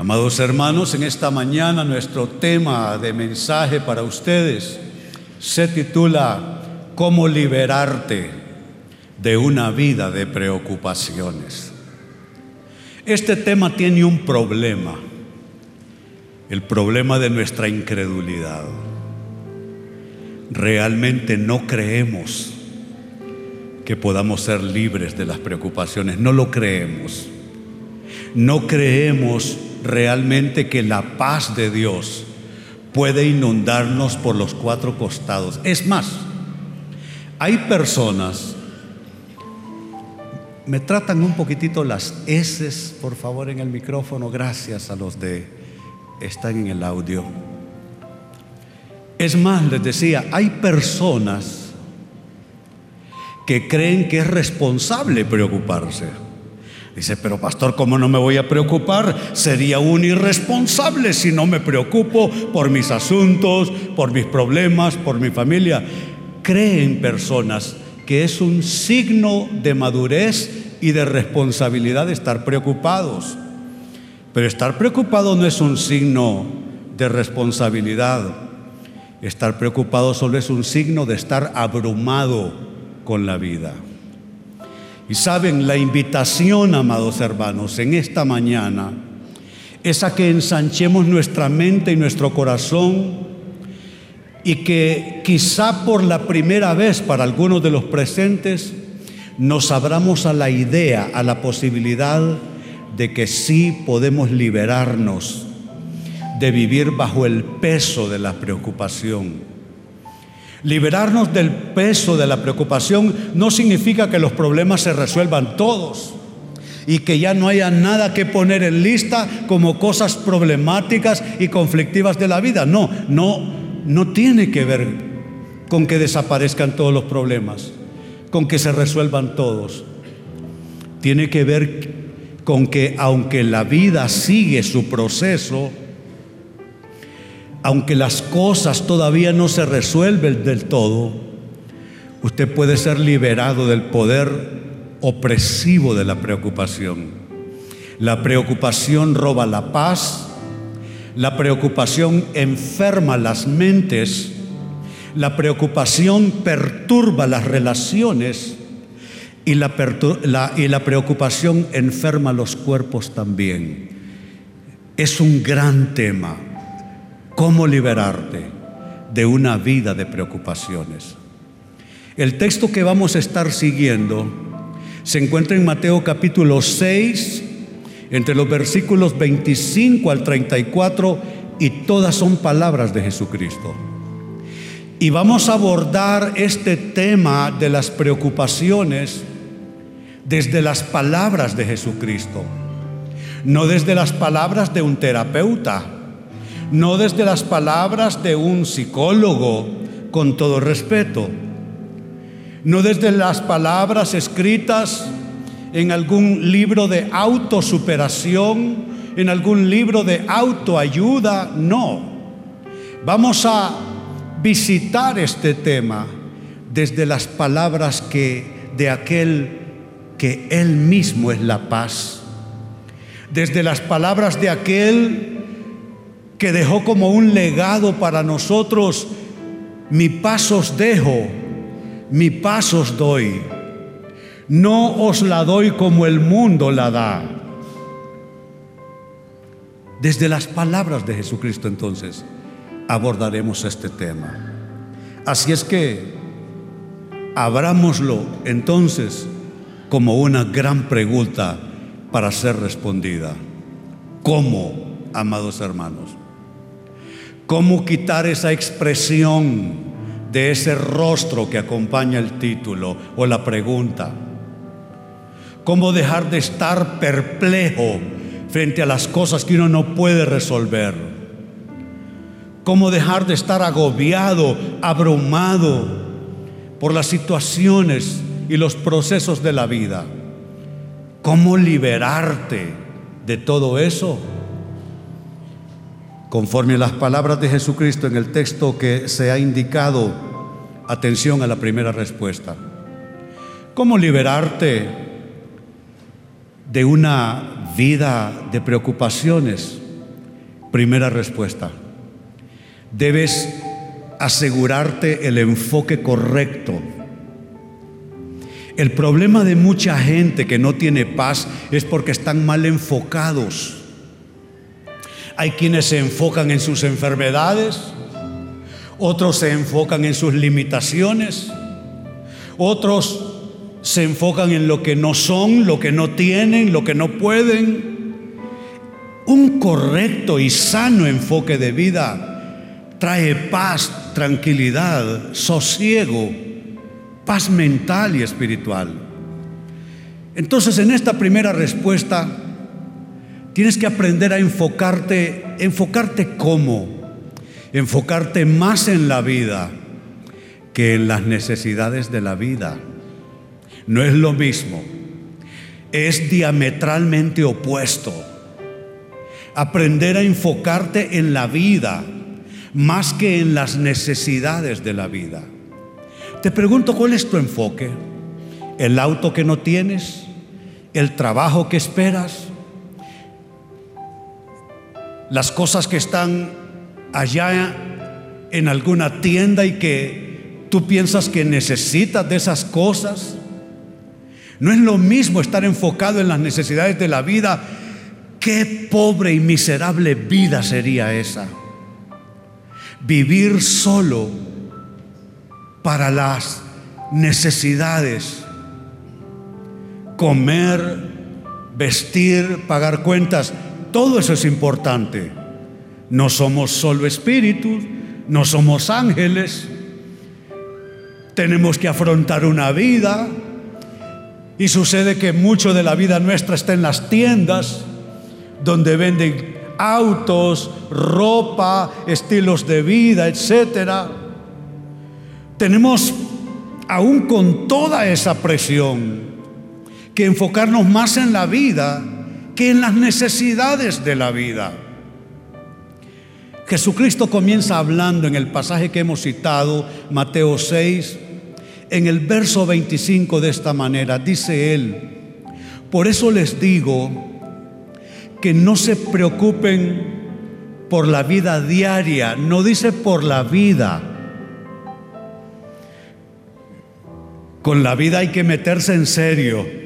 Amados hermanos, en esta mañana nuestro tema de mensaje para ustedes se titula ¿Cómo liberarte de una vida de preocupaciones? Este tema tiene un problema, el problema de nuestra incredulidad. Realmente no creemos que podamos ser libres de las preocupaciones, no lo creemos. No creemos realmente que la paz de Dios puede inundarnos por los cuatro costados. Es más, hay personas, me tratan un poquitito las S, por favor, en el micrófono, gracias a los de, están en el audio. Es más, les decía, hay personas que creen que es responsable preocuparse. Dice, pero pastor, ¿cómo no me voy a preocupar? Sería un irresponsable si no me preocupo por mis asuntos, por mis problemas, por mi familia. Creen personas que es un signo de madurez y de responsabilidad estar preocupados. Pero estar preocupado no es un signo de responsabilidad. Estar preocupado solo es un signo de estar abrumado con la vida. Y saben, la invitación, amados hermanos, en esta mañana es a que ensanchemos nuestra mente y nuestro corazón y que quizá por la primera vez para algunos de los presentes nos abramos a la idea, a la posibilidad de que sí podemos liberarnos de vivir bajo el peso de la preocupación Liberarnos del peso de la preocupación no significa que los problemas se resuelvan todos y que ya no haya nada que poner en lista como cosas problemáticas y conflictivas de la vida. No, no, no tiene que ver con que desaparezcan todos los problemas, con que se resuelvan todos. Tiene que ver con que aunque la vida sigue su proceso, aunque las cosas todavía no se resuelven del todo, usted puede ser liberado del poder opresivo de la preocupación. La preocupación roba la paz, la preocupación enferma las mentes, la preocupación perturba las relaciones y la, preocupación enferma los cuerpos también. Es un gran tema cómo liberarte de una vida de preocupaciones. El texto que vamos a estar siguiendo se encuentra en Mateo capítulo 6, entre los versículos 25 al 34, y todas son palabras de Jesucristo. Y vamos a abordar este tema de las preocupaciones desde las palabras de Jesucristo, no desde las palabras de un terapeuta no desde las palabras de un psicólogo, con todo respeto, no desde las palabras escritas en algún libro de autosuperación, en algún libro de autoayuda, no. Vamos a visitar este tema desde las palabras que de aquel que él mismo es la paz, desde las palabras de aquel que dejó como un legado para nosotros, mi paso os dejo, mi paso os doy. No os la doy como el mundo la da. Desde las palabras de Jesucristo entonces abordaremos este tema. Así es que abrámoslo entonces como una gran pregunta para ser respondida. ¿Cómo, amados hermanos? ¿Cómo quitar esa expresión de ese rostro que acompaña el título o la pregunta? ¿Cómo dejar de estar perplejo frente a las cosas que uno no puede resolver? ¿Cómo dejar de estar agobiado, abrumado por las situaciones y los procesos de la vida? ¿Cómo liberarte de todo eso? Conforme a las palabras de Jesucristo en el texto que se ha indicado, atención a la primera respuesta. ¿Cómo liberarte de una vida de preocupaciones? Primera respuesta. Debes asegurarte el enfoque correcto. El problema de mucha gente que no tiene paz es porque están mal enfocados. Hay quienes se enfocan en sus enfermedades, otros se enfocan en sus limitaciones, otros se enfocan en lo que no son, lo que no tienen, lo que no pueden. Un correcto y sano enfoque de vida trae paz, tranquilidad, sosiego, paz mental y espiritual. Entonces en esta primera respuesta tienes que aprender a enfocarte, enfocarte cómo, enfocarte más en la vida que en las necesidades de la vida. No es lo mismo, es diametralmente opuesto. Aprender a enfocarte en la vida más que en las necesidades de la vida. Te pregunto, ¿cuál es tu enfoque? ¿El auto que no tienes? ¿El trabajo que esperas? ¿Las cosas que están allá en alguna tienda y que tú piensas que necesitas de esas cosas? No es lo mismo estar enfocado en las necesidades de la vida. Qué pobre y miserable vida sería esa. Vivir solo para las necesidades. Comer, vestir, pagar cuentas. Todo eso es importante. No somos solo espíritus, no somos ángeles. Tenemos que afrontar una vida y sucede que mucho de la vida nuestra está en las tiendas, donde venden autos, ropa, estilos de vida, etc. Tenemos, aún con toda esa presión, que enfocarnos más en la vida que en las necesidades de la vida. Jesucristo comienza hablando en el pasaje que hemos citado, Mateo 6, en el verso 25 de esta manera. Dice él, por eso les digo que no se preocupen por la vida diaria, no dice por la vida. Con la vida hay que meterse en serio.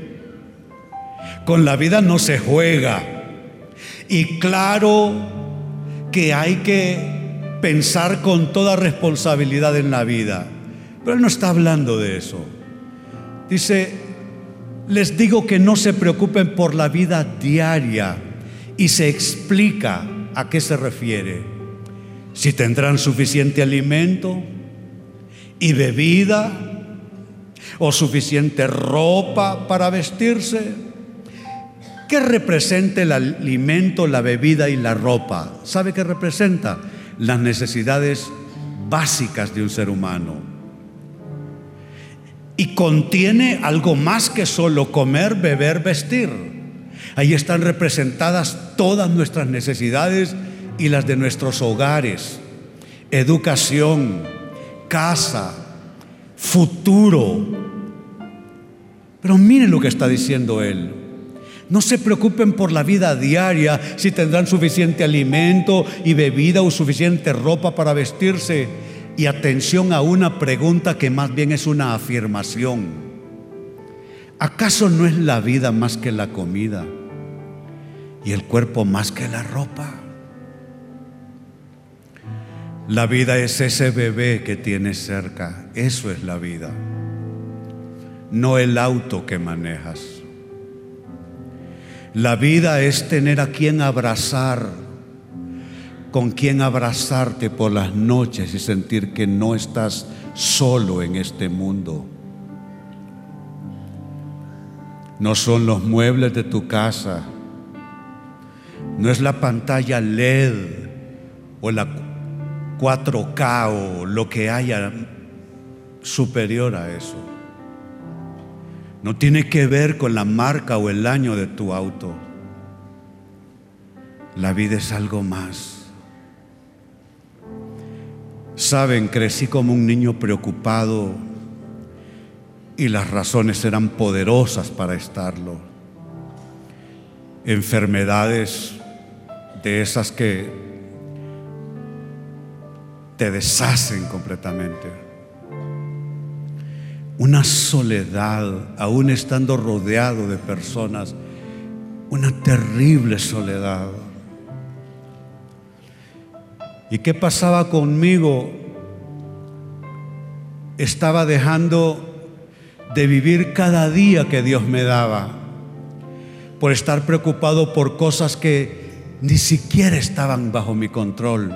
Con la vida no se juega. Y claro que hay que pensar con toda responsabilidad en la vida. Pero él no está hablando de eso. Dice, les digo que no se preocupen por la vida diaria y se explica a qué se refiere. Si tendrán suficiente alimento y bebida o suficiente ropa para vestirse. ¿Qué representa el alimento, la bebida y la ropa? ¿Sabe qué representa? Las necesidades básicas de un ser humano y contiene algo más que solo comer, beber, vestir. Ahí están representadas todas nuestras necesidades y las de nuestros hogares, educación, casa, futuro. Pero miren lo que está diciendo él. No se preocupen por la vida diaria, si tendrán suficiente alimento y bebida o suficiente ropa para vestirse y atención a una pregunta que más bien es una afirmación. ¿Acaso no es la vida más que la comida y el cuerpo más que la ropa? La vida es ese bebé que tienes cerca, eso es la vida, no el auto que manejas. La vida es tener a quien abrazar con quien abrazarte por las noches y sentir que no estás solo en este mundo. No son los muebles de tu casa, no es la pantalla LED o la 4K o lo que haya superior a eso. No tiene que ver con la marca o el año de tu auto. La vida es algo más. Saben, crecí como un niño preocupado y las razones eran poderosas para estarlo. Enfermedades de esas que te deshacen completamente. Una soledad, aún estando rodeado de personas, una terrible soledad. ¿Y qué pasaba conmigo? Estaba dejando de vivir cada día que Dios me daba, por estar preocupado por cosas que ni siquiera estaban bajo mi control,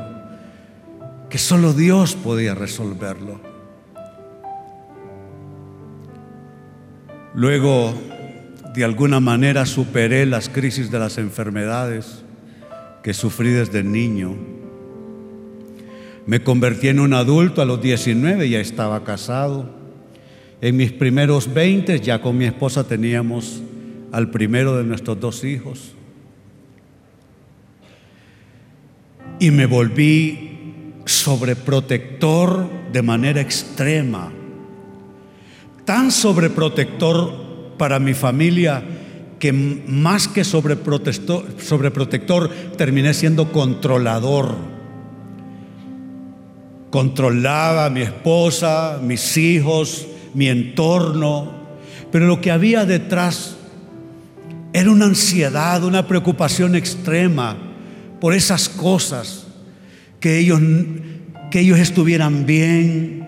que solo Dios podía resolverlo. Luego, de alguna manera, superé las crisis de las enfermedades que sufrí desde niño. Me convertí en un adulto a los 19, ya estaba casado. En mis primeros 20 ya con mi esposa teníamos al primero de nuestros dos hijos. Y me volví sobreprotector de manera extrema. Tan sobreprotector para mi familia que más que sobreprotector, terminé siendo controlador. Controlaba a mi esposa, mis hijos, mi entorno, pero lo que había detrás era una ansiedad, una preocupación extrema por esas cosas, que ellos, que ellos estuvieran bien,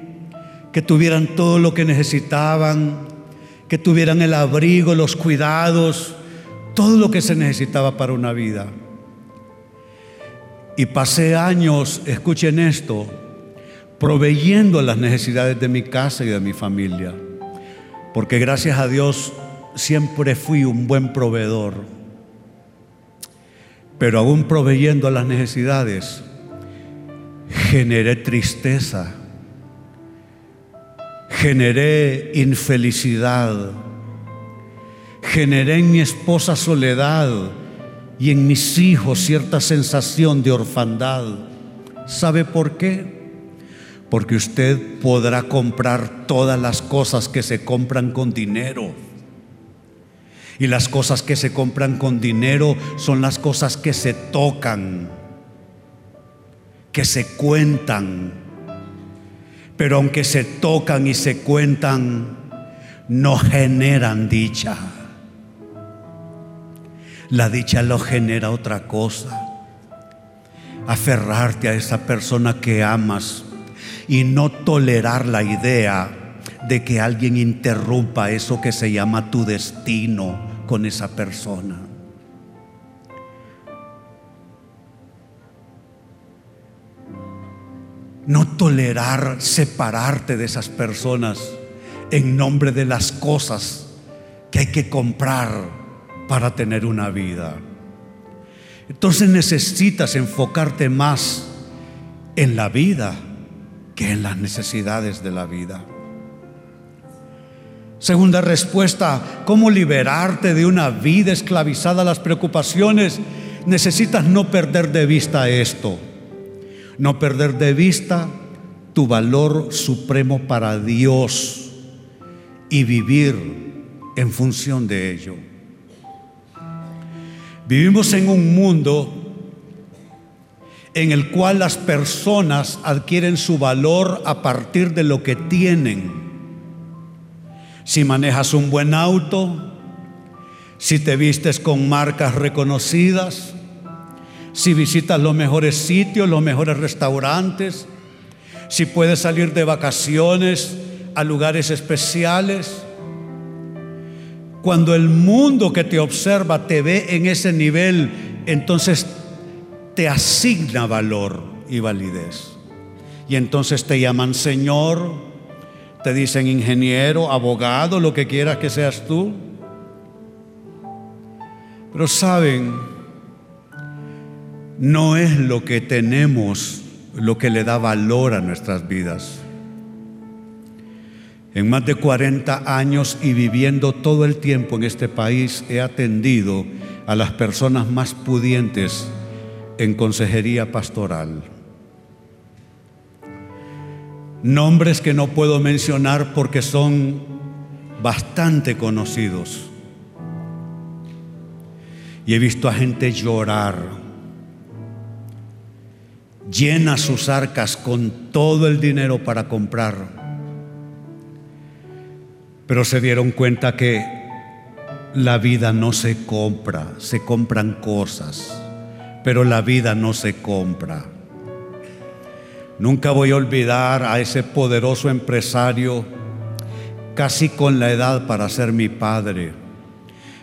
que tuvieran todo lo que necesitaban, que tuvieran el abrigo, los cuidados, todo lo que se necesitaba para una vida. Y pasé años, escuchen esto, proveyendo las necesidades de mi casa y de mi familia. Porque gracias a Dios siempre fui un buen proveedor. Pero aún proveyendo las necesidades, generé tristeza, generé infelicidad, generé en mi esposa soledad y en mis hijos cierta sensación de orfandad. ¿Sabe por qué? porque usted podrá comprar todas las cosas que se compran con dinero. Y las cosas que se compran con dinero son las cosas que se tocan, que se cuentan. Pero aunque se tocan y se cuentan, no generan dicha. La dicha lo genera otra cosa. Aferrarte a esa persona que amas y no tolerar la idea de que alguien interrumpa eso que se llama tu destino con esa persona. No tolerar separarte de esas personas en nombre de las cosas que hay que comprar para tener una vida. Entonces necesitas enfocarte más en la vida que en las necesidades de la vida. Segunda respuesta, ¿cómo liberarte de una vida esclavizada a las preocupaciones? Necesitas no perder de vista esto, no perder de vista tu valor supremo para Dios y vivir en función de ello. Vivimos en un mundo en el cual las personas adquieren su valor a partir de lo que tienen. Si manejas un buen auto, si te vistes con marcas reconocidas, si visitas los mejores sitios, los mejores restaurantes, si puedes salir de vacaciones a lugares especiales. Cuando el mundo que te observa te ve en ese nivel, entonces te asigna valor y validez. Y entonces te llaman Señor, te dicen ingeniero, abogado, lo que quieras que seas tú. Pero saben, no es lo que tenemos lo que le da valor a nuestras vidas. En más de 40 años y viviendo todo el tiempo en este país, he atendido a las personas más pudientes en consejería pastoral. Nombres que no puedo mencionar porque son bastante conocidos. Y he visto a gente llorar, llena sus arcas con todo el dinero para comprar. Pero se dieron cuenta que la vida no se compra, se compran cosas, pero la vida no se compra. Nunca voy a olvidar a ese poderoso empresario, casi con la edad para ser mi padre.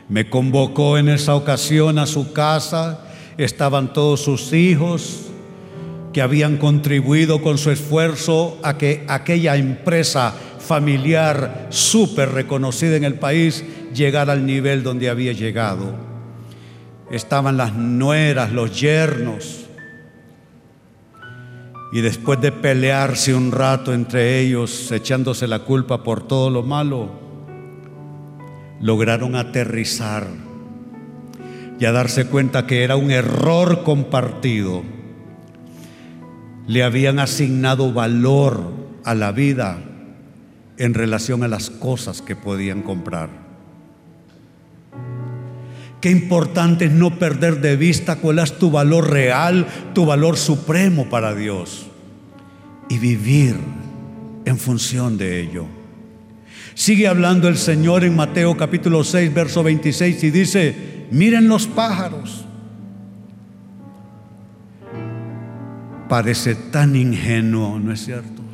Me convocó en esa ocasión a su casa, estaban todos sus hijos que habían contribuido con su esfuerzo a que aquella empresa familiar súper reconocida en el país llegara al nivel donde había llegado. Estaban las nueras, los yernos, y después de pelearse un rato entre ellos, echándose la culpa por todo lo malo, lograron aterrizar y a darse cuenta que era un error compartido. Le habían asignado valor a la vida en relación a las cosas que podían comprar. Qué importante es no perder de vista cuál es tu valor real, tu valor supremo para Dios y vivir en función de ello. Sigue hablando el Señor en Mateo capítulo 6, verso 26 y dice, miren los pájaros. Parece tan ingenuo, ¿no es cierto?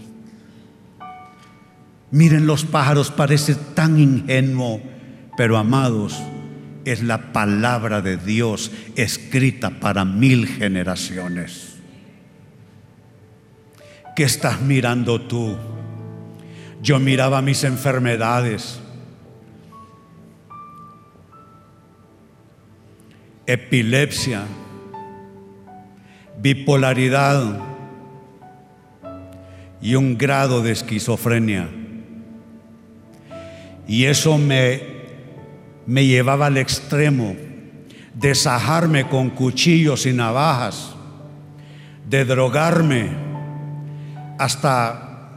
Miren los pájaros, parece tan ingenuo, pero amados, es la palabra de Dios escrita para mil generaciones. ¿Qué estás mirando tú? Yo miraba mis enfermedades, epilepsia, bipolaridad y un grado de esquizofrenia. Y eso me me llevaba al extremo de sajarme con cuchillos y navajas, de drogarme hasta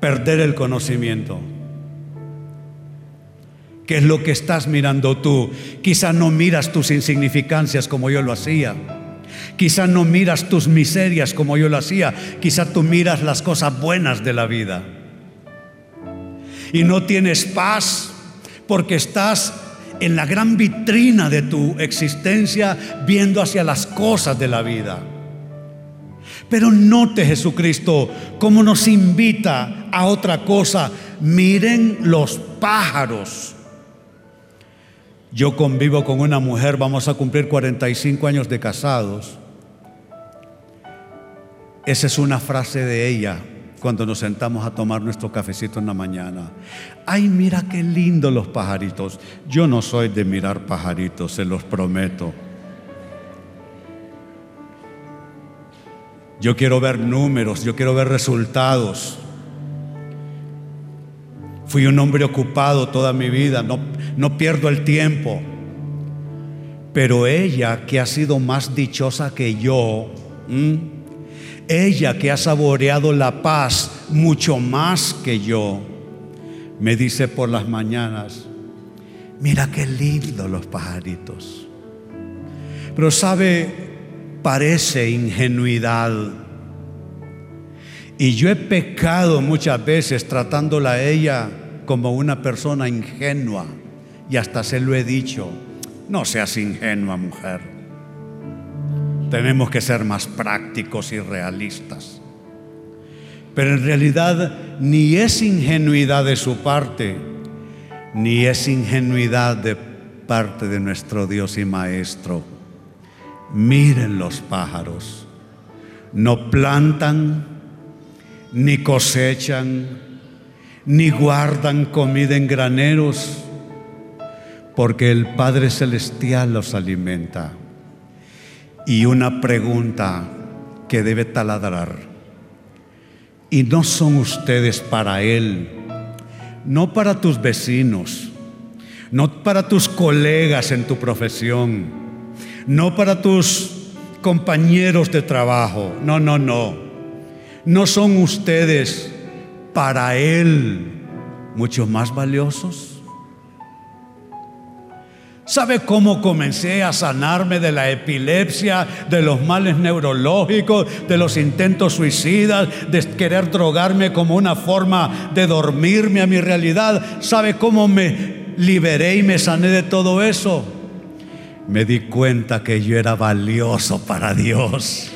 perder el conocimiento. ¿Qué es lo que estás mirando tú? Quizá no miras tus insignificancias como yo lo hacía. Quizá no miras tus miserias como yo lo hacía. Quizá tú miras las cosas buenas de la vida. Y no tienes paz porque estás en la gran vitrina de tu existencia viendo hacia las cosas de la vida. Pero note Jesucristo cómo nos invita a otra cosa. Miren los pájaros. Yo convivo con una mujer, vamos a cumplir 45 años de casados. Esa es una frase de ella cuando nos sentamos a tomar nuestro cafecito en la mañana. Ay, mira qué lindo los pajaritos. Yo no soy de mirar pajaritos, se los prometo. Yo quiero ver números, yo quiero ver resultados. Fui un hombre ocupado toda mi vida, no, no pierdo el tiempo. Pero ella, que ha sido más dichosa que yo, ella que ha saboreado la paz mucho más que yo, me dice por las mañanas, mira qué lindo los pajaritos. Pero sabe, parece ingenuidad. Y yo he pecado muchas veces tratándola a ella como una persona ingenua. Y hasta se lo he dicho, no seas ingenua mujer. Tenemos que ser más prácticos y realistas. Pero en realidad ni es ingenuidad de su parte, ni es ingenuidad de parte de nuestro Dios y Maestro. Miren los pájaros. No plantan, ni cosechan, ni guardan comida en graneros, porque el Padre Celestial los alimenta y una pregunta que debe taladrar. Y no son ustedes para Él, no para tus vecinos, no para tus colegas en tu profesión, no para tus compañeros de trabajo, no, no, no. No son ustedes para Él mucho más valiosos. ¿Sabe cómo comencé a sanarme de la epilepsia, de los males neurológicos, de los intentos suicidas, de querer drogarme como una forma de dormirme a mi realidad? ¿Sabe cómo me liberé y me sané de todo eso? Me di cuenta que yo era valioso para Dios.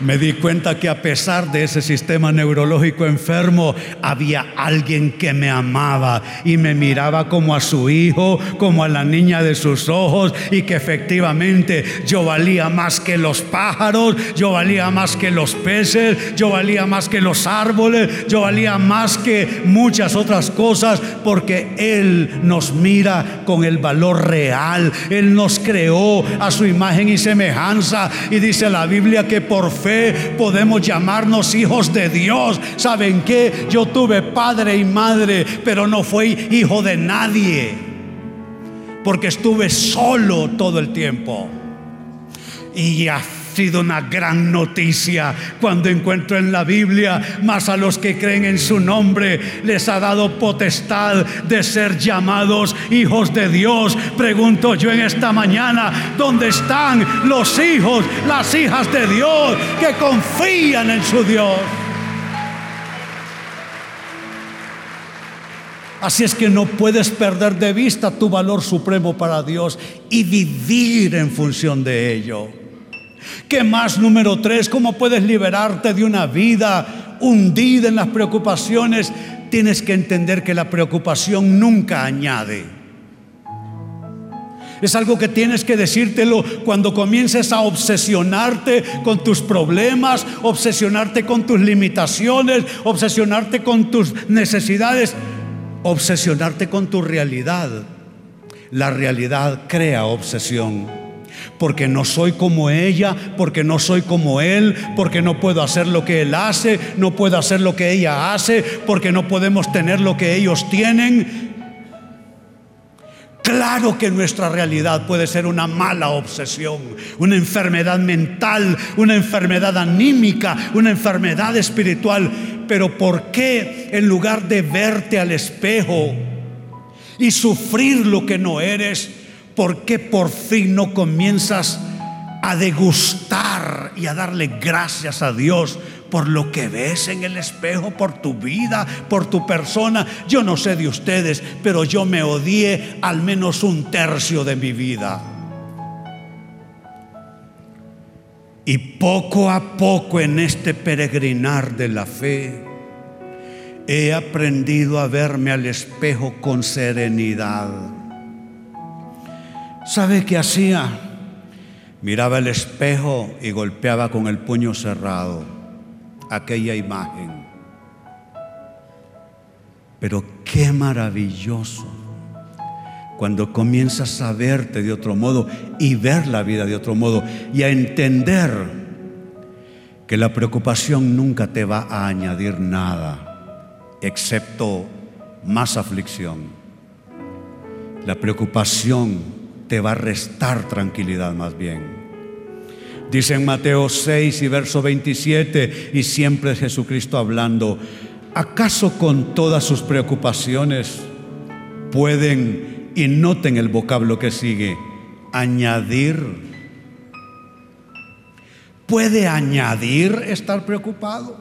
Me di cuenta que a pesar de ese sistema neurológico enfermo, había alguien que me amaba y me miraba como a su hijo, como a la niña de sus ojos y que efectivamente yo valía más que los pájaros, yo valía más que los peces, yo valía más que los árboles, yo valía más que muchas otras cosas porque Él nos mira con el valor real. Él nos creó a su imagen y semejanza y dice la Biblia que por podemos llamarnos hijos de Dios. ¿Saben qué? Yo tuve padre y madre, pero no fui hijo de nadie. Porque estuve solo todo el tiempo. Y a sido una gran noticia cuando encuentro en la Biblia, más a los que creen en su nombre, les ha dado potestad de ser llamados hijos de Dios. Pregunto yo en esta mañana, ¿dónde están los hijos, las hijas de Dios que confían en su Dios? Así es que no puedes perder de vista tu valor supremo para Dios y vivir en función de ello. ¿Qué más número tres? ¿Cómo puedes liberarte de una vida hundida en las preocupaciones? Tienes que entender que la preocupación nunca añade. Es algo que tienes que decírtelo cuando comiences a obsesionarte con tus problemas, obsesionarte con tus limitaciones, obsesionarte con tus necesidades, obsesionarte con tu realidad. La realidad crea obsesión porque no soy como ella, porque no soy como él, porque no puedo hacer lo que él hace, no puedo hacer lo que ella hace, porque no podemos tener lo que ellos tienen. Claro que nuestra realidad puede ser una mala obsesión, una enfermedad mental, una enfermedad anímica, una enfermedad espiritual. Pero ¿por qué en lugar de verte al espejo y sufrir lo que no eres, ¿por qué por fin no comienzas a degustar y a darle gracias a Dios por lo que ves en el espejo, por tu vida, por tu persona? Yo no sé de ustedes, pero yo me odié al menos un tercio de mi vida. Y poco a poco en este peregrinar de la fe, he aprendido a verme al espejo con serenidad ¿Sabe qué hacía? Miraba el espejo y golpeaba con el puño cerrado aquella imagen. Pero qué maravilloso cuando comienzas a verte de otro modo y ver la vida de otro modo y a entender que la preocupación nunca te va a añadir nada, excepto más aflicción. La preocupación te va a restar tranquilidad más bien. Dice en Mateo 6 y verso 27, y siempre es Jesucristo hablando, ¿acaso con todas sus preocupaciones pueden, y noten el vocablo que sigue, añadir? ¿Puede añadir estar preocupado?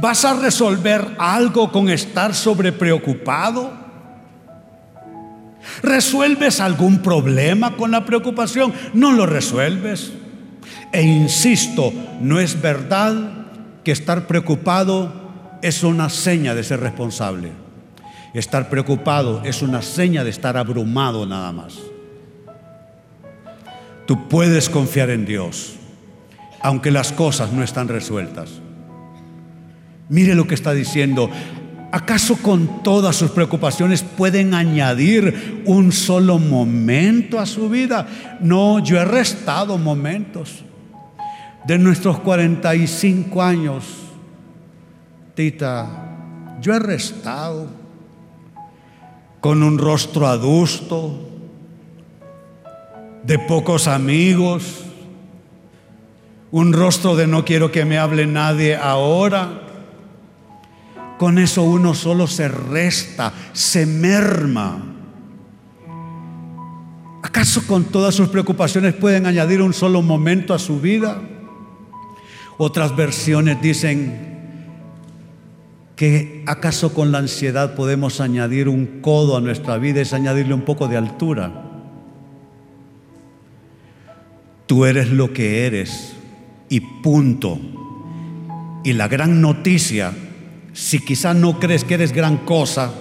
¿Vas a resolver algo con estar sobre preocupado? ¿Resuelves algún problema con la preocupación? No lo resuelves. E insisto, no es verdad que estar preocupado es una seña de ser responsable. Estar preocupado es una seña de estar abrumado nada más. Tú puedes confiar en Dios, aunque las cosas no están resueltas. Mire lo que está diciendo. ¿Acaso con todas sus preocupaciones pueden añadir un solo momento a su vida? No, yo he restado momentos de nuestros 45 años. Tita, yo he restado con un rostro adusto, de pocos amigos, un rostro de no quiero que me hable nadie ahora. Con eso uno solo se resta, se merma. ¿Acaso con todas sus preocupaciones pueden añadir un solo momento a su vida? Otras versiones dicen que acaso con la ansiedad podemos añadir un codo a nuestra vida, es añadirle un poco de altura. Tú eres lo que eres y punto. Y la gran noticia, si quizás no crees que eres gran cosa,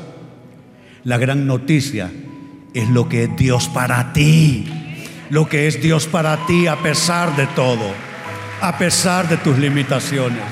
la gran noticia es lo que es Dios para ti. Lo que es Dios para ti a pesar de todo, a pesar de tus limitaciones.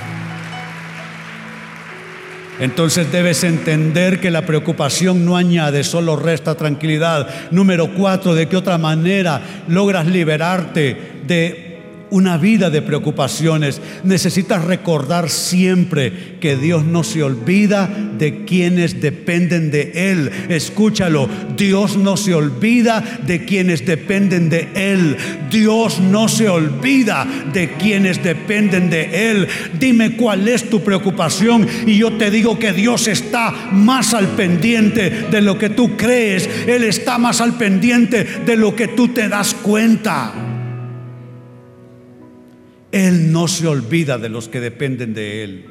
Entonces debes entender que la preocupación no añade, solo resta tranquilidad. Número cuatro, ¿de qué otra manera logras liberarte de una vida de preocupaciones. Necesitas recordar siempre que Dios no se olvida de quienes dependen de Él. Escúchalo, Dios no se olvida de quienes dependen de Él. Dios no se olvida de quienes dependen de Él. Dime cuál es tu preocupación y yo te digo que Dios está más al pendiente de lo que tú crees. Él está más al pendiente de lo que tú te das cuenta. Él no se olvida de los que dependen de Él.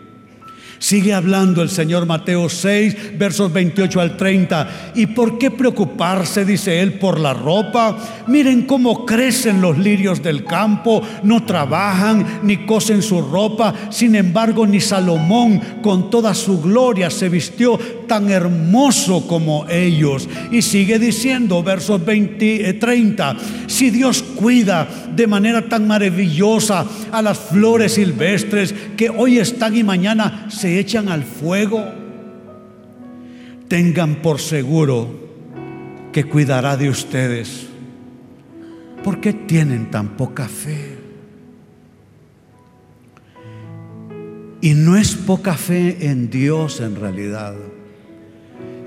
Sigue hablando el Señor Mateo 6, versos 28 al 30. ¿Y por qué preocuparse, dice él, por la ropa? Miren cómo crecen los lirios del campo, no trabajan ni cosen su ropa. Sin embargo, ni Salomón con toda su gloria se vistió tan hermoso como ellos. Y sigue diciendo, versos 20, 30, si Dios cuida de manera tan maravillosa a las flores silvestres que hoy están y mañana se echan al fuego, tengan por seguro que cuidará de ustedes. ¿Por qué tienen tan poca fe? Y no es poca fe en Dios en realidad,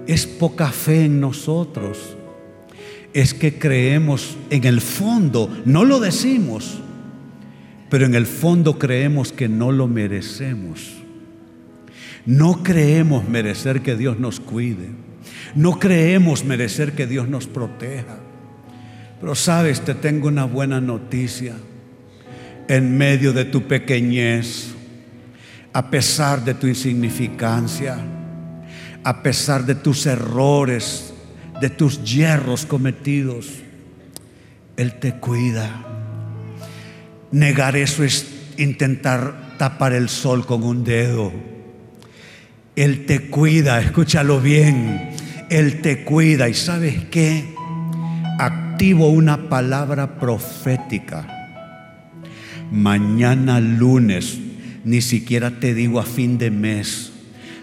es poca fe en nosotros. Es que creemos en el fondo, no lo decimos, pero en el fondo creemos que no lo merecemos. No creemos merecer que Dios nos cuide. No creemos merecer que Dios nos proteja. Pero sabes, te tengo una buena noticia. En medio de tu pequeñez, a pesar de tu insignificancia, a pesar de tus errores, de tus hierros cometidos, Él te cuida. Negar eso es intentar tapar el sol con un dedo. Él te cuida, escúchalo bien. Él te cuida. ¿Y sabes qué? Activo una palabra profética. Mañana lunes, ni siquiera te digo a fin de mes.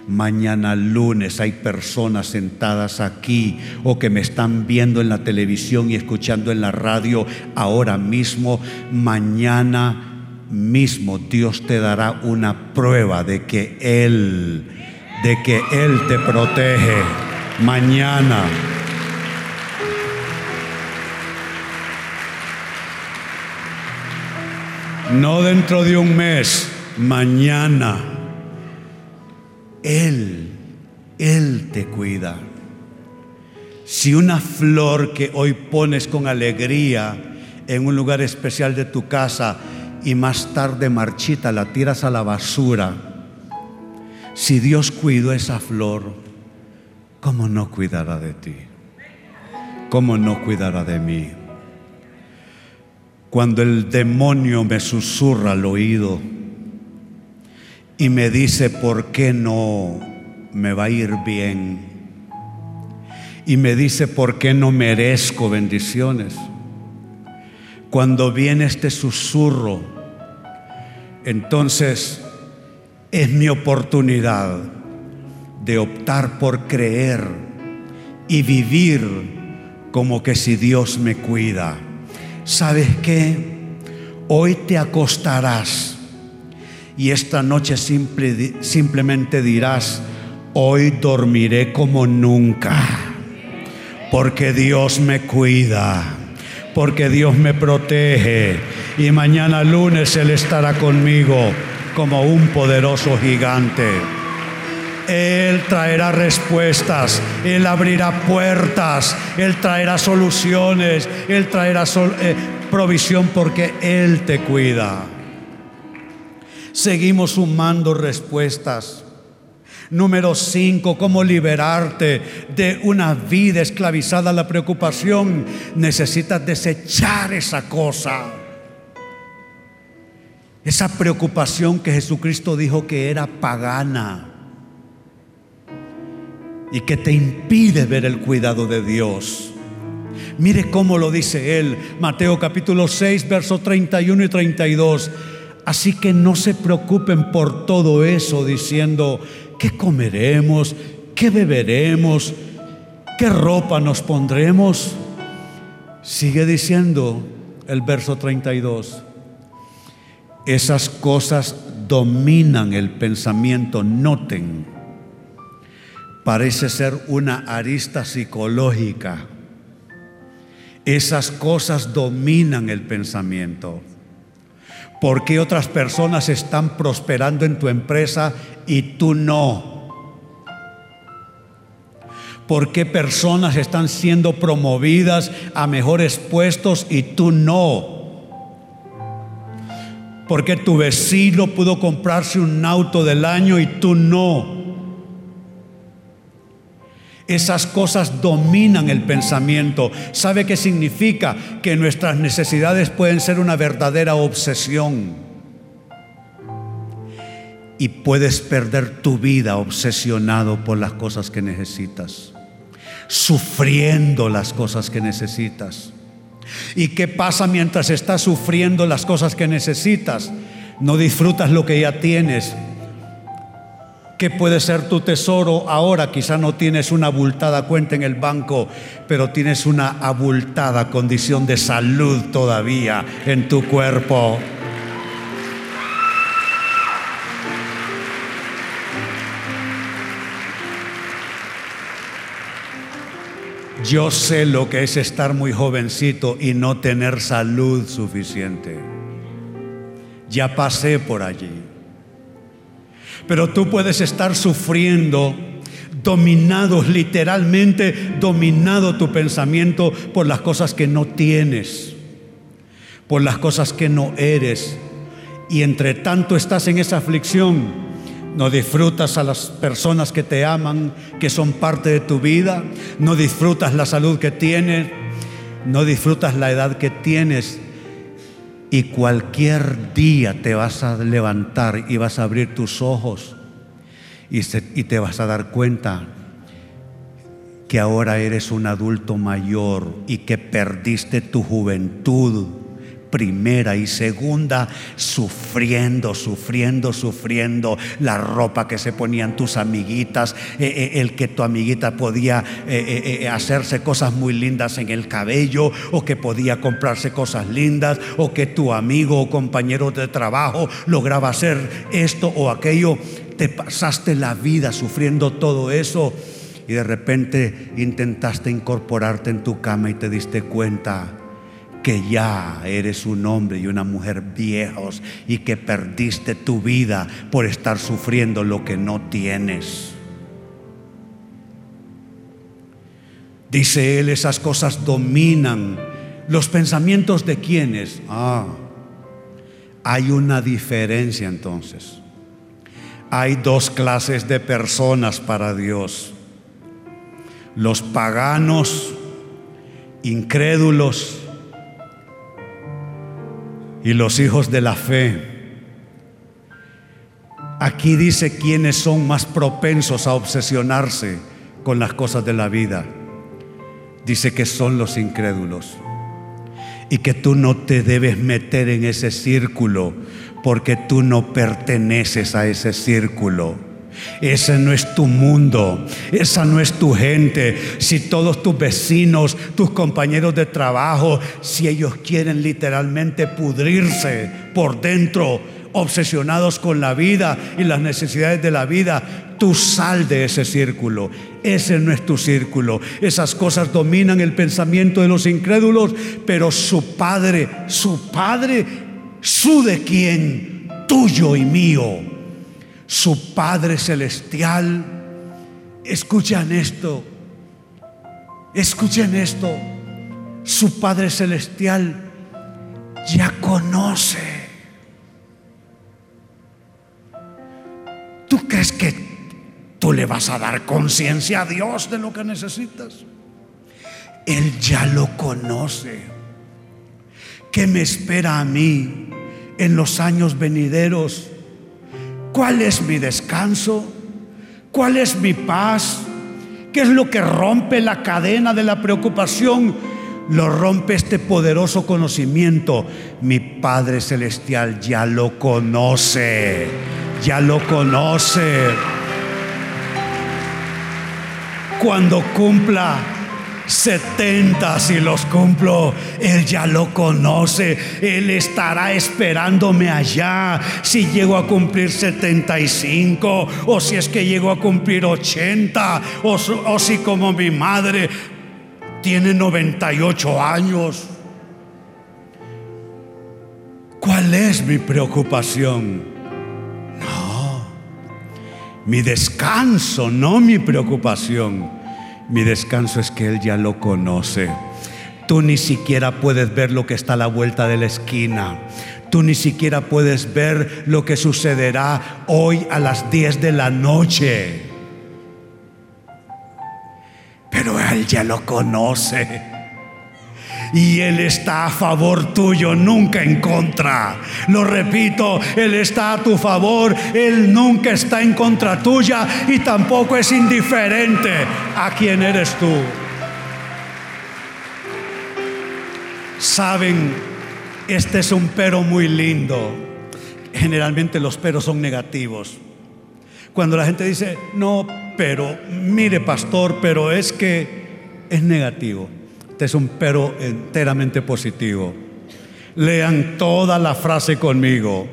Mañana lunes hay personas sentadas aquí o que me están viendo en la televisión y escuchando en la radio ahora mismo. Mañana mismo Dios te dará una prueba de que Él de que Él te protege mañana. No dentro de un mes, mañana. Él, Él te cuida. Si una flor que hoy pones con alegría en un lugar especial de tu casa y más tarde marchita la tiras a la basura, si Dios cuidó esa flor, ¿cómo no cuidará de ti? ¿Cómo no cuidará de mí? Cuando el demonio me susurra al oído y me dice, ¿por qué no me va a ir bien? Y me dice, ¿por qué no merezco bendiciones? Cuando viene este susurro, entonces es mi oportunidad de optar por creer y vivir como que si Dios me cuida. ¿Sabes qué? Hoy te acostarás y esta noche simplemente dirás, hoy dormiré como nunca, porque Dios me cuida porque Dios me protege y mañana lunes Él estará conmigo como un poderoso gigante. Él traerá respuestas, Él abrirá puertas, Él traerá soluciones, Él traerá eh, provisión porque Él te cuida. Seguimos sumando respuestas. Número cinco, cómo liberarte de una vida esclavizada a la preocupación. Necesitas desechar esa cosa. Esa preocupación que Jesucristo dijo que era pagana y que te impide ver el cuidado de Dios. Mire cómo lo dice él, Mateo capítulo 6, versos 31 y 32. Así que no se preocupen por todo eso diciendo, ¿qué comeremos? ¿Qué beberemos? ¿Qué ropa nos pondremos? Sigue diciendo el verso 32. Esas cosas dominan el pensamiento, noten. Parece ser una arista psicológica. Esas cosas dominan el pensamiento. ¿Por qué otras personas están prosperando en tu empresa y tú no? ¿Por qué personas están siendo promovidas a mejores puestos y tú no? ¿Por qué tu vecino pudo comprarse un auto del año y tú no? Esas cosas dominan el pensamiento. ¿Sabe qué significa? Que nuestras necesidades pueden ser una verdadera obsesión. Y puedes perder tu vida obsesionado por las cosas que necesitas, sufriendo las cosas que necesitas. ¿Y qué pasa mientras estás sufriendo las cosas que necesitas? No disfrutas lo que ya tienes, ¿Qué puede ser tu tesoro ahora? Quizá no tienes una abultada cuenta en el banco, pero tienes una abultada condición de salud todavía en tu cuerpo. Yo sé lo que es estar muy jovencito y no tener salud suficiente. Ya pasé por allí. Pero tú puedes estar sufriendo, dominado, literalmente dominado tu pensamiento por las cosas que no tienes, por las cosas que no eres. Y entre tanto estás en esa aflicción, no disfrutas a las personas que te aman, que son parte de tu vida, no disfrutas la salud que tienes, no disfrutas la edad que tienes y cualquier día te vas a levantar y vas a abrir tus ojos y, te vas a dar cuenta que ahora eres un adulto mayor y que perdiste tu juventud primera y segunda, sufriendo, sufriendo, sufriendo la ropa que se ponían tus amiguitas, eh, eh, el que tu amiguita podía eh, hacerse cosas muy lindas en el cabello o que podía comprarse cosas lindas o que tu amigo o compañero de trabajo lograba hacer esto o aquello. Te pasaste la vida sufriendo todo eso y de repente intentaste incorporarte en tu cama y te diste cuenta que ya eres un hombre y una mujer viejos y que perdiste tu vida por estar sufriendo lo que no tienes. Dice él, esas cosas dominan los pensamientos de quienes. Ah, hay una diferencia entonces. Hay dos clases de personas para Dios. Los paganos, incrédulos, y los hijos de la fe. Aquí dice quiénes son más propensos a obsesionarse con las cosas de la vida. Dice que son los incrédulos. Y que tú no te debes meter en ese círculo porque tú no perteneces a ese círculo. Ese no es tu mundo, esa no es tu gente. Si todos tus vecinos, tus compañeros de trabajo, si ellos quieren literalmente pudrirse por dentro, obsesionados con la vida y las necesidades de la vida, Tú sal de ese círculo. Ese no es tu círculo. Esas cosas dominan el pensamiento de los incrédulos, pero su Padre, su Padre, su de quién, tuyo y mío, su Padre celestial. Escuchan esto. Escuchen esto. Su Padre celestial ya conoce. ¿Tú crees que tú le vas a dar conciencia a Dios de lo que necesitas. Él ya lo conoce. ¿Qué me espera a mí en los años venideros? ¿Cuál es mi descanso? ¿Cuál es mi paz? ¿Qué es lo que rompe la cadena de la preocupación? Lo rompe este poderoso conocimiento. Mi Padre Celestial ya lo conoce, ya lo conoce cuando cumpla 70 si los cumplo, Él ya lo conoce, Él estará esperándome allá si llego a cumplir 75 o si es que llego a cumplir 80 o, si como mi madre tiene 98 años. ¿Cuál es mi preocupación? Mi descanso, no mi preocupación. Mi descanso es que Él ya lo conoce. Tú ni siquiera puedes ver lo que está a la vuelta de la esquina. Tú ni siquiera puedes ver lo que sucederá hoy a las 10 de la noche. Pero Él ya lo conoce y Él está a favor tuyo, nunca en contra. Lo repito, Él está a tu favor, Él nunca está en contra tuya y tampoco es indiferente a quien eres tú. Saben, este es un pero muy lindo. Generalmente los peros son negativos. Cuando la gente dice, no, pero mire pastor, pero es que es negativo. Este es un pero enteramente positivo. Lean toda la frase conmigo.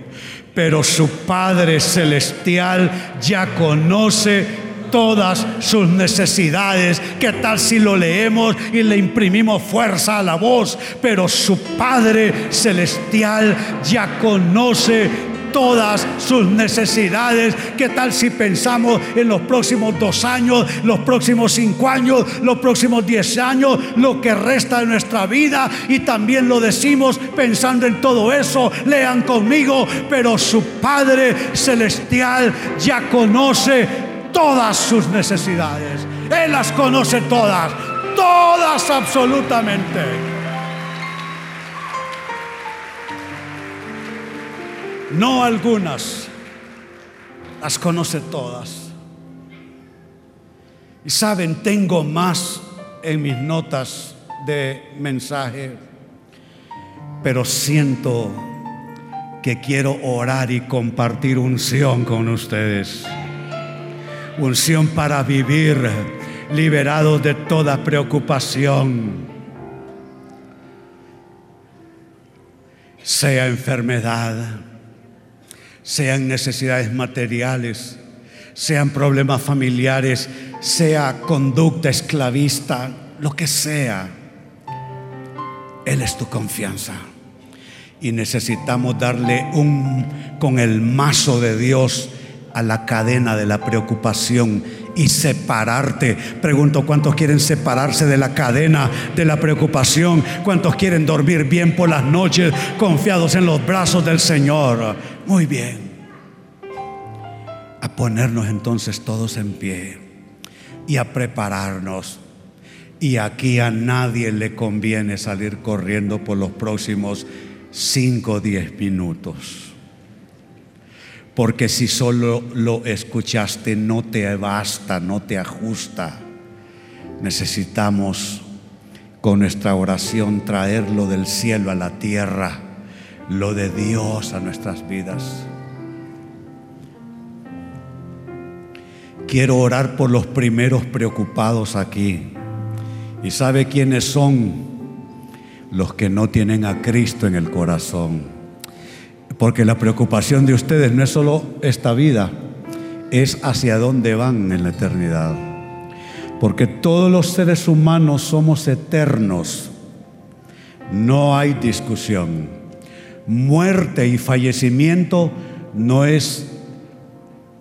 Pero su Padre Celestial ya conoce todas sus necesidades. ¿Qué tal si lo leemos y le imprimimos fuerza a la voz? Pero su Padre Celestial ya conoce todas sus necesidades. ¿Qué tal si pensamos en los próximos dos años, los próximos cinco años, los próximos diez años, lo que resta de nuestra vida? Y también lo decimos pensando en todo eso. Lean conmigo, pero su Padre Celestial ya conoce todas sus necesidades. Él las conoce todas, todas absolutamente. No algunas, las conoce todas. Y saben, tengo más en mis notas de mensaje, pero siento que quiero orar y compartir unción con ustedes. Unción para vivir liberados de toda preocupación. Sea enfermedad sean necesidades materiales, sean problemas familiares, sea conducta esclavista, lo que sea. Él es tu confianza. Y necesitamos darle un con el mazo de Dios a la cadena de la preocupación y separarte. Pregunto, ¿cuántos quieren separarse de la cadena de la preocupación? ¿Cuántos quieren dormir bien por las noches confiados en los brazos del Señor? Muy bien. A ponernos entonces todos en pie y a prepararnos. Y aquí a nadie le conviene salir corriendo por los próximos 5 o 10 minutos. Porque si solo lo escuchaste no te basta, no te ajusta. Necesitamos con nuestra oración traerlo del cielo a la tierra lo de Dios a nuestras vidas. Quiero orar por los primeros preocupados aquí. ¿Y sabe quiénes son? Los que no tienen a Cristo en el corazón. Porque la preocupación de ustedes no es solo esta vida, es hacia dónde van en la eternidad. Porque todos los seres humanos somos eternos. No hay discusión. Muerte y fallecimiento no es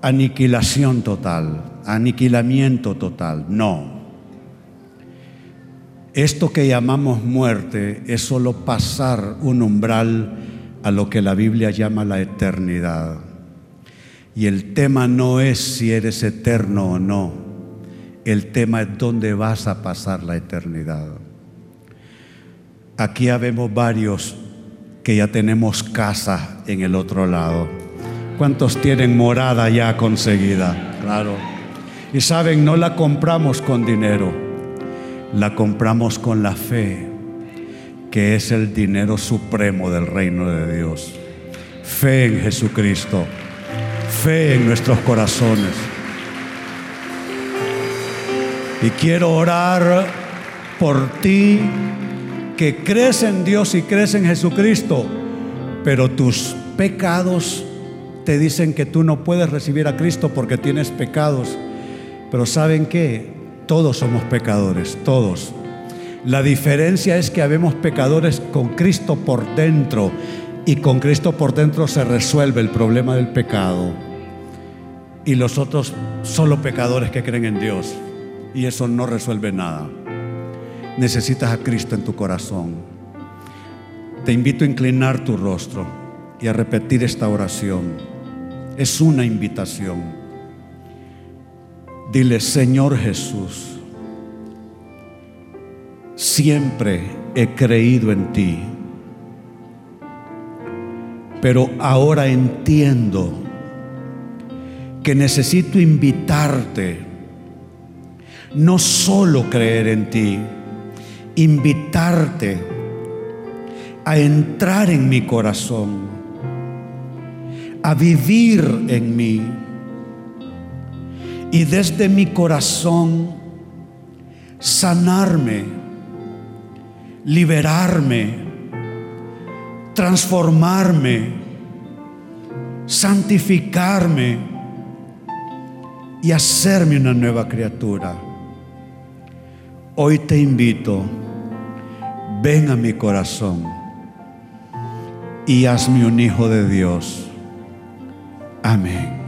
aniquilación total, aniquilamiento total, no. Esto que llamamos muerte es solo pasar un umbral a lo que la Biblia llama la eternidad. Y el tema no es si eres eterno o no, el tema es dónde vas a pasar la eternidad. Aquí habemos varios que ya tenemos casa en el otro lado. ¿Cuántos tienen morada ya conseguida? Claro. Y saben, no la compramos con dinero, la compramos con la fe, que es el dinero supremo del reino de Dios. Fe en Jesucristo, fe en nuestros corazones. Y quiero orar por ti que crees en Dios y crees en Jesucristo, pero tus pecados te dicen que tú no puedes recibir a Cristo porque tienes pecados. Pero ¿saben qué? Todos somos pecadores, todos. La diferencia es que habemos pecadores con Cristo por dentro y con Cristo por dentro se resuelve el problema del pecado. Y los otros solo pecadores que creen en Dios y eso no resuelve nada. Necesitas a Cristo en tu corazón. Te invito a inclinar tu rostro y a repetir esta oración. Es una invitación. Dile, Señor Jesús, siempre he creído en ti, pero ahora entiendo que necesito invitarte, no solo creer en ti, invitarte a entrar en mi corazón a vivir en mí. Y desde mi corazón sanarme, liberarme, transformarme, santificarme y hacerme una nueva criatura. Hoy te invito, ven a mi corazón y hazme un hijo de Dios. Amén.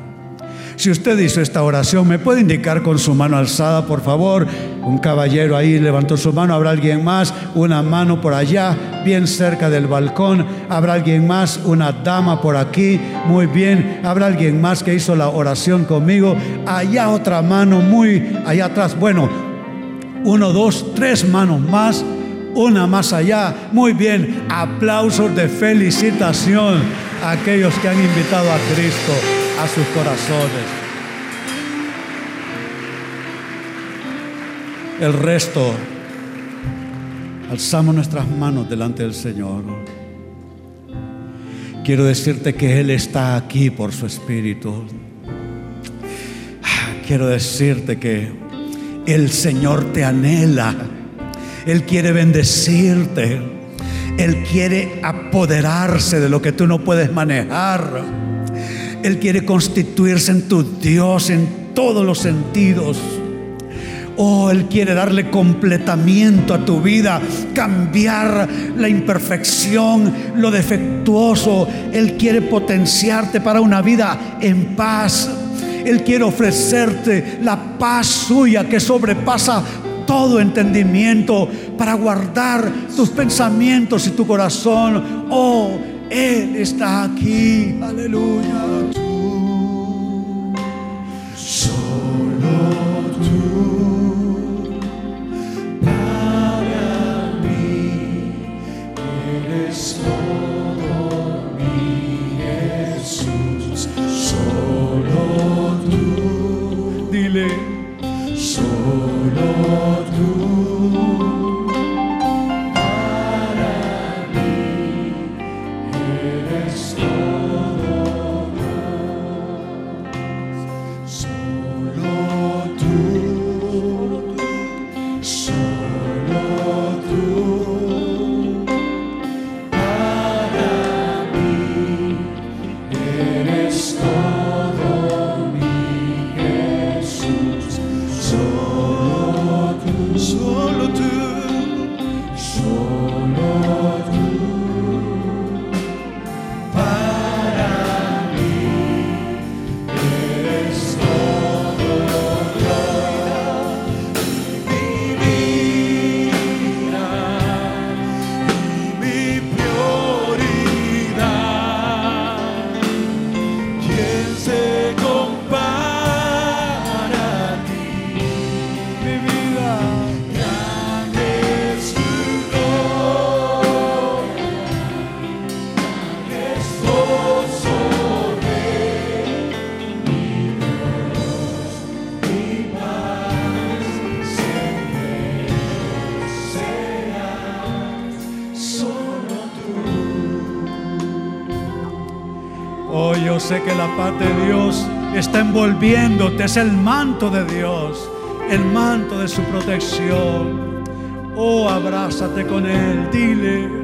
Si usted hizo esta oración, ¿me puede indicar con su mano alzada, por favor? Un caballero ahí levantó su mano, habrá alguien más, una mano por allá, bien cerca del balcón, habrá alguien más, una dama por aquí, muy bien, habrá alguien más que hizo la oración conmigo, allá otra mano, muy allá atrás, bueno, uno, dos, tres manos más, una más allá, muy bien, aplausos de felicitación aquellos que han invitado a Cristo a sus corazones. El resto, alzamos nuestras manos delante del Señor. Quiero decirte que Él está aquí por su Espíritu. Quiero decirte que el Señor te anhela. Él quiere bendecirte. Él quiere apoderarse de lo que tú no puedes manejar. Él quiere constituirse en tu Dios en todos los sentidos. Oh, Él quiere darle completamiento a tu vida, cambiar la imperfección, lo defectuoso. Él quiere potenciarte para una vida en paz. Él quiere ofrecerte la paz suya que sobrepasa todo entendimiento para guardar tus pensamientos y tu corazón. Oh, Él está aquí. Aleluya. Paz de Dios está envolviéndote, es el manto de Dios, el manto de su protección. Oh, abrázate con Él, dile.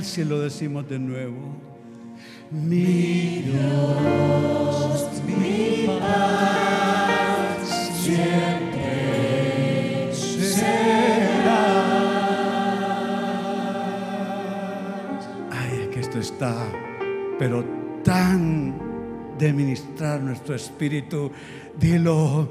Si lo decimos de nuevo? Mi Dios, mi paz, siempre será. Ay, es que esto está, pero tan de ministrar nuestro espíritu. Dilo,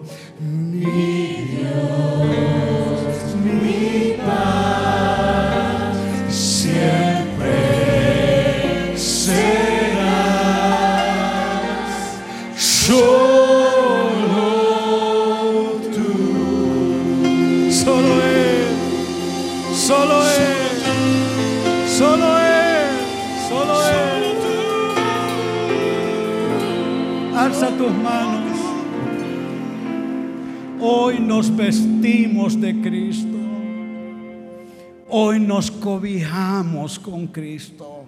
con Cristo.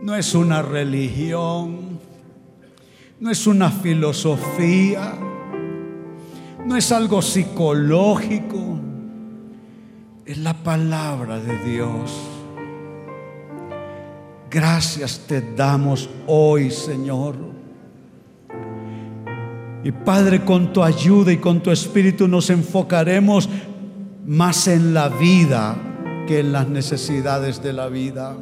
No es una religión, no es una filosofía, no es algo psicológico, es la palabra de Dios. Gracias te damos hoy, Señor. Y Padre, con tu ayuda y con tu espíritu nos enfocaremos más en la vida que en las necesidades de la vida.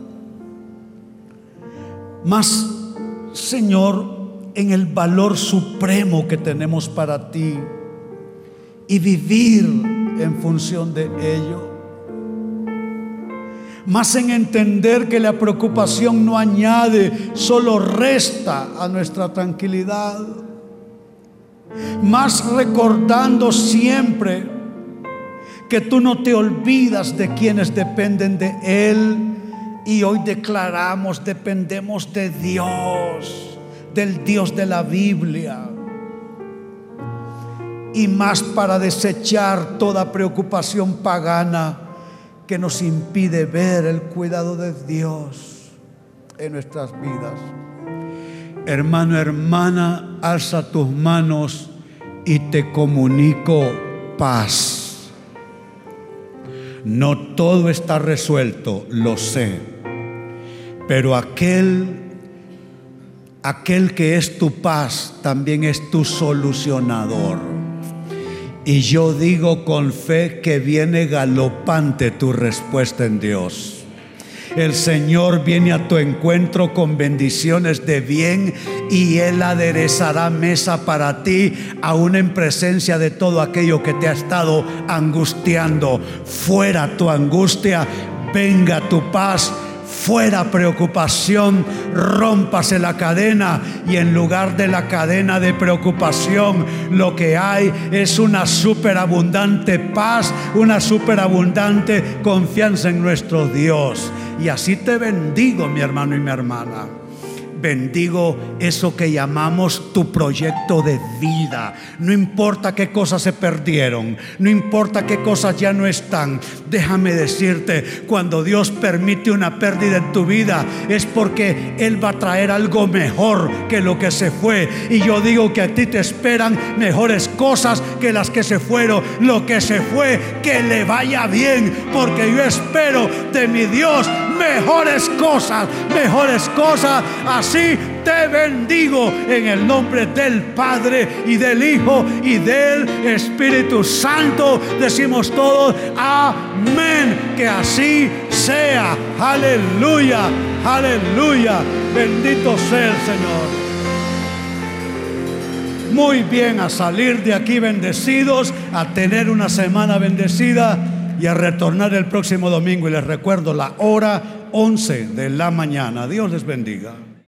Más, Señor, en el valor supremo que tenemos para ti y vivir en función de ello más en entender que la preocupación no añade, solo resta a nuestra tranquilidad, más recordando siempre que tú no te olvidas de quienes dependen de Él y hoy declaramos, dependemos de Dios, del Dios de la Biblia. Y más para desechar toda preocupación pagana que nos impide ver el cuidado de Dios en nuestras vidas. Hermano, hermana, alza tus manos y te comunico paz. No todo está resuelto, lo sé, pero aquel aquel que es tu paz también es tu solucionador. Y yo digo con fe que viene galopante tu respuesta en Dios. El Señor viene a tu encuentro con bendiciones de bien y Él aderezará mesa para ti, aún en presencia de todo aquello que te ha estado angustiando. Fuera tu angustia, venga tu paz fuera preocupación, rómpase la cadena y en lugar de la cadena de preocupación lo que hay es una superabundante paz, una superabundante confianza en nuestro Dios. Y así te bendigo mi hermano y mi hermana bendigo eso que llamamos tu proyecto de vida. No importa qué cosas se perdieron, no importa qué cosas ya no están. Déjame decirte, cuando Dios permite una pérdida en tu vida, es porque Él va a traer algo mejor que lo que se fue. Y yo digo que a ti te esperan mejores cosas que las que se fueron. Lo que se fue, que le vaya bien, porque yo espero de mi Dios mejores cosas, mejores cosas. Te bendigo en el nombre del Padre y del Hijo y del Espíritu Santo. Decimos todos, amén, que así sea. Aleluya, aleluya. Bendito sea el Señor muy bien a salir de aquí bendecidos, a tener una semana bendecida y a retornar el próximo domingo. Y les recuerdo la hora 11 de la mañana. Dios les bendiga.